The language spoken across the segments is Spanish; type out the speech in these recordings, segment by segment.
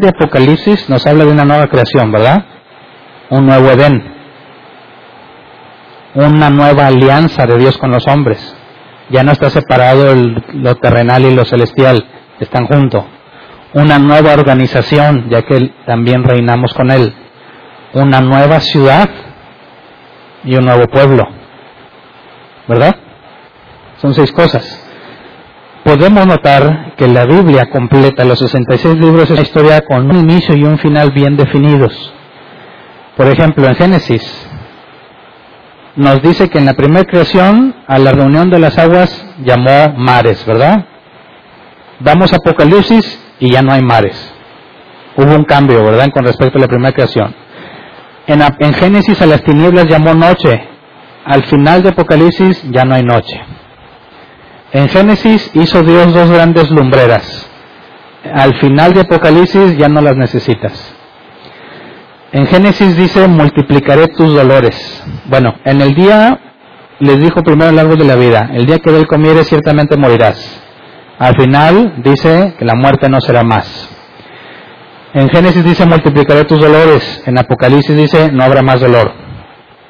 De Apocalipsis nos habla de una nueva creación, ¿verdad? Un nuevo Edén. Una nueva alianza de Dios con los hombres. Ya no está separado lo terrenal y lo celestial, están juntos. Una nueva organización, ya que también reinamos con Él. Una nueva ciudad y un nuevo pueblo. ¿Verdad? Son seis cosas. Podemos notar que la Biblia completa, los 66 libros, es una historia con un inicio y un final bien definidos. Por ejemplo, en Génesis nos dice que en la primera creación a la reunión de las aguas llamó mares, ¿verdad? Vamos a Apocalipsis y ya no hay mares. Hubo un cambio, ¿verdad? Con respecto a la primera creación. En Génesis a las tinieblas llamó noche. Al final de Apocalipsis ya no hay noche. En Génesis hizo Dios dos grandes lumbreras. Al final de Apocalipsis ya no las necesitas. En Génesis dice, multiplicaré tus dolores. Bueno, en el día les dijo primero el árbol de la vida, el día que él comieres ciertamente morirás. Al final dice que la muerte no será más. En Génesis dice, multiplicaré tus dolores. En Apocalipsis dice, no habrá más dolor.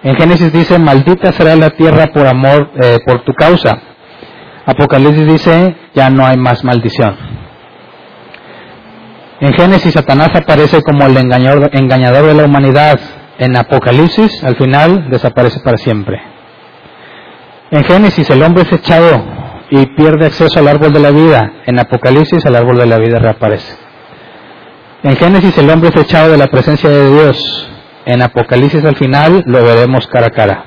En Génesis dice, maldita será la tierra por amor, eh, por tu causa. Apocalipsis dice, ya no hay más maldición. En Génesis Satanás aparece como el engañador, de la humanidad. En Apocalipsis, al final, desaparece para siempre. En Génesis el hombre es echado y pierde acceso al árbol de la vida. En Apocalipsis el árbol de la vida reaparece. En Génesis el hombre es echado de la presencia de Dios. En Apocalipsis al final lo veremos cara a cara.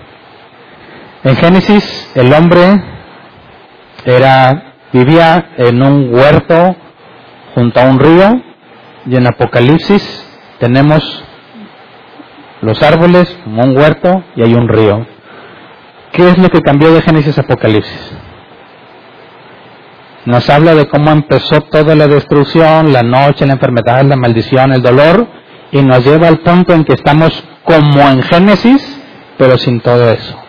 En Génesis el hombre era vivía en un huerto junto a un río y en Apocalipsis tenemos los árboles como un huerto y hay un río. ¿Qué es lo que cambió de Génesis a Apocalipsis? Nos habla de cómo empezó toda la destrucción, la noche, la enfermedad, la maldición, el dolor, y nos lleva al punto en que estamos como en Génesis, pero sin todo eso.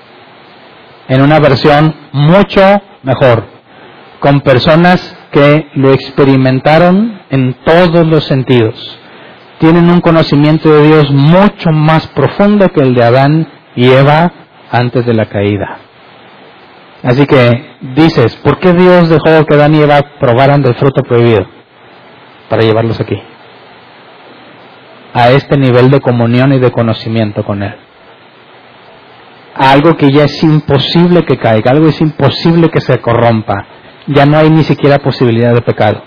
En una versión mucho mejor, con personas que lo experimentaron en todos los sentidos. Tienen un conocimiento de Dios mucho más profundo que el de Adán y Eva antes de la caída. Así que dices, ¿por qué Dios dejó que Adán y Eva probaran del fruto prohibido? Para llevarlos aquí. A este nivel de comunión y de conocimiento con Él. Algo que ya es imposible que caiga, algo es imposible que se corrompa. Ya no hay ni siquiera posibilidad de pecado.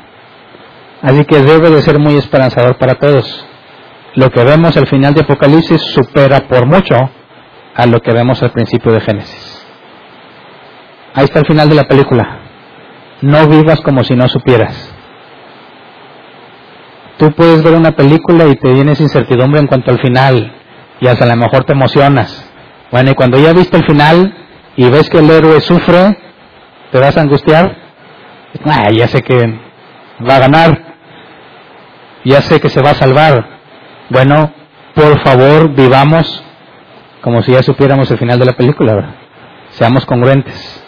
Así que debe de ser muy esperanzador para todos. Lo que vemos al final de Apocalipsis supera por mucho a lo que vemos al principio de Génesis. Ahí está el final de la película. No vivas como si no supieras. Tú puedes ver una película y te vienes incertidumbre en cuanto al final y hasta a lo mejor te emocionas. Bueno, y cuando ya viste el final y ves que el héroe sufre, ¿te vas a angustiar? Ah, ya sé que va a ganar, ya sé que se va a salvar. Bueno, por favor, vivamos como si ya supiéramos el final de la película, ¿verdad? Seamos congruentes.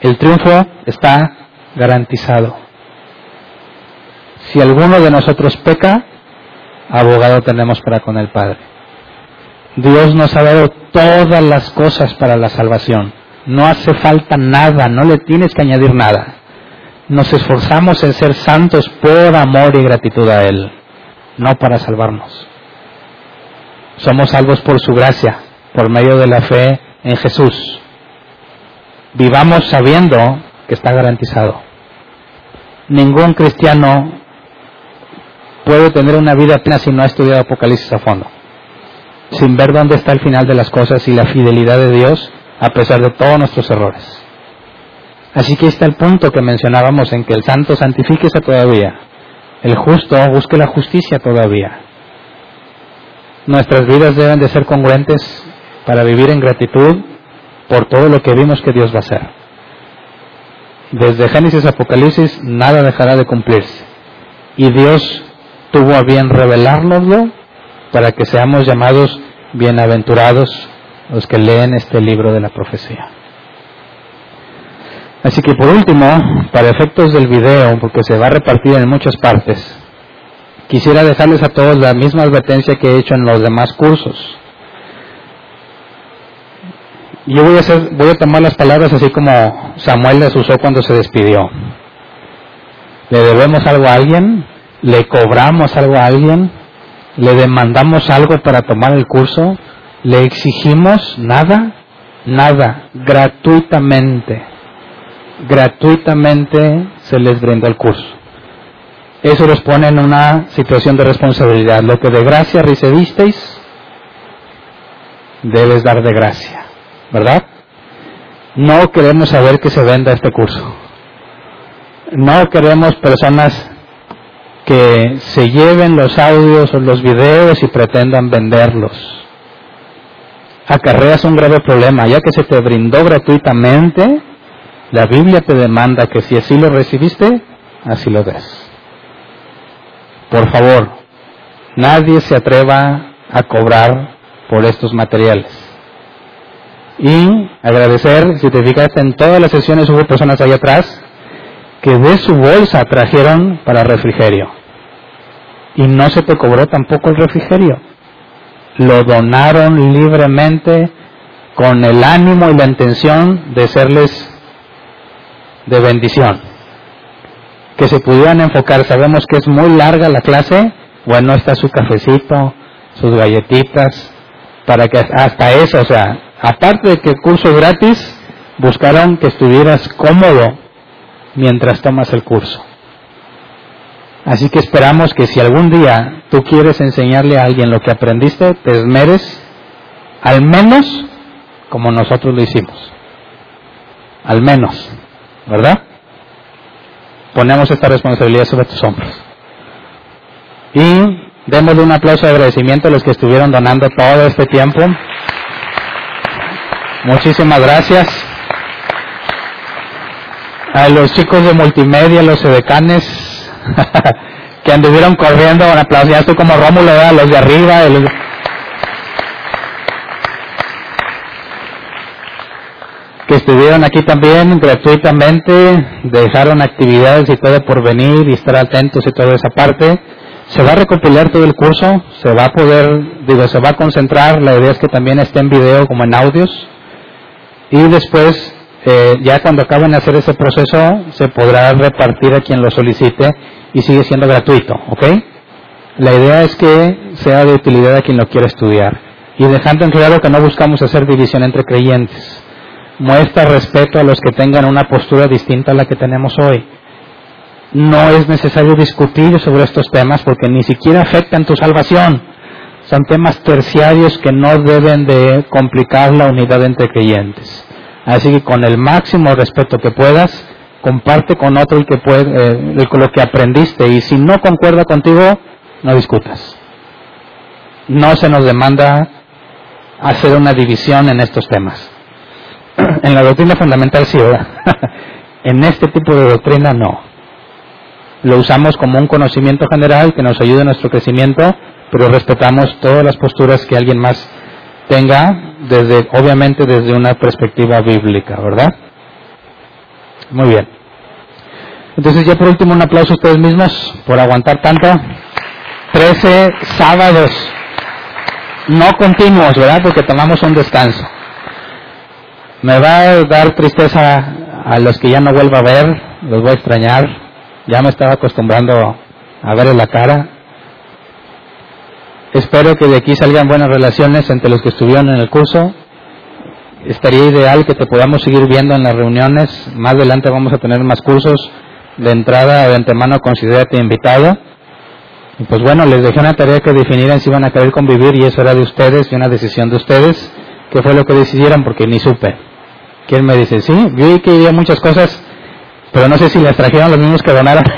El triunfo está garantizado. Si alguno de nosotros peca, abogado tenemos para con el Padre. Dios nos ha dado todas las cosas para la salvación. No hace falta nada, no le tienes que añadir nada. Nos esforzamos en ser santos por amor y gratitud a Él, no para salvarnos. Somos salvos por su gracia, por medio de la fe en Jesús. Vivamos sabiendo que está garantizado. Ningún cristiano puede tener una vida plena si no ha estudiado Apocalipsis a fondo, sin ver dónde está el final de las cosas y la fidelidad de Dios a pesar de todos nuestros errores. Así que está el punto que mencionábamos en que el santo santifíquese todavía, el justo busque la justicia todavía. nuestras vidas deben de ser congruentes para vivir en gratitud por todo lo que vimos que Dios va a hacer. Desde Génesis a Apocalipsis nada dejará de cumplirse. Y Dios tuvo a bien revelárnoslo para que seamos llamados bienaventurados los que leen este libro de la profecía. Así que por último, para efectos del video, porque se va a repartir en muchas partes, quisiera dejarles a todos la misma advertencia que he hecho en los demás cursos. Yo voy a, hacer, voy a tomar las palabras así como Samuel las usó cuando se despidió. ¿Le debemos algo a alguien? ¿Le cobramos algo a alguien? ¿Le demandamos algo para tomar el curso? ¿Le exigimos nada? Nada, gratuitamente. Gratuitamente se les brinda el curso. Eso los pone en una situación de responsabilidad. Lo que de gracia recibisteis, debes dar de gracia. ¿Verdad? No queremos saber que se venda este curso. No queremos personas que se lleven los audios o los videos y pretendan venderlos. Acarreas un grave problema, ya que se te brindó gratuitamente, la Biblia te demanda que si así lo recibiste, así lo des. Por favor, nadie se atreva a cobrar por estos materiales. Y agradecer, si te fijaste en todas las sesiones hubo personas ahí atrás que de su bolsa trajeron para refrigerio. Y no se te cobró tampoco el refrigerio. Lo donaron libremente con el ánimo y la intención de serles de bendición. Que se pudieran enfocar. Sabemos que es muy larga la clase. Bueno, está su cafecito, sus galletitas, para que hasta eso, o sea, aparte de que el curso es gratis, buscaron que estuvieras cómodo mientras tomas el curso. Así que esperamos que si algún día tú quieres enseñarle a alguien lo que aprendiste, te esmeres al menos como nosotros lo hicimos. Al menos, ¿verdad? Ponemos esta responsabilidad sobre tus hombros. Y démosle un aplauso de agradecimiento a los que estuvieron donando todo este tiempo. Muchísimas gracias a los chicos de multimedia, los edecanes, que anduvieron corriendo, un aplauso, ya estoy como Rómulo, a los de arriba, que estuvieron aquí también gratuitamente, dejaron actividades y todo por venir y estar atentos y toda esa parte. Se va a recopilar todo el curso, se va a poder, digo, se va a concentrar, la idea es que también esté en video como en audios. Y después eh, ya cuando acaben de hacer ese proceso se podrá repartir a quien lo solicite y sigue siendo gratuito, ¿ok? La idea es que sea de utilidad a quien lo quiera estudiar y dejando en claro que no buscamos hacer división entre creyentes. Muestra respeto a los que tengan una postura distinta a la que tenemos hoy. No es necesario discutir sobre estos temas porque ni siquiera afectan tu salvación. Son temas terciarios que no deben de complicar la unidad entre creyentes. Así que con el máximo respeto que puedas, comparte con otro el que eh, lo que aprendiste y si no concuerda contigo, no discutas. No se nos demanda hacer una división en estos temas. en la doctrina fundamental sí, ¿verdad? en este tipo de doctrina no. Lo usamos como un conocimiento general que nos ayuda en nuestro crecimiento, pero respetamos todas las posturas que alguien más tenga desde, obviamente desde una perspectiva bíblica, ¿verdad? Muy bien. Entonces ya por último un aplauso a ustedes mismos por aguantar tanto. Trece sábados no continuos, ¿verdad? Porque tomamos un descanso. Me va a dar tristeza a los que ya no vuelvo a ver, los voy a extrañar. Ya me estaba acostumbrando a ver en la cara. Espero que de aquí salgan buenas relaciones entre los que estuvieron en el curso. Estaría ideal que te podamos seguir viendo en las reuniones. Más adelante vamos a tener más cursos. De entrada, de antemano, considérate invitado. Y pues bueno, les dejé una tarea que definieran si iban a querer convivir y eso era de ustedes y una decisión de ustedes. ¿Qué fue lo que decidieron? Porque ni supe. ¿Quién me dice? Sí, vi que había muchas cosas, pero no sé si les trajeron los mismos que donaron.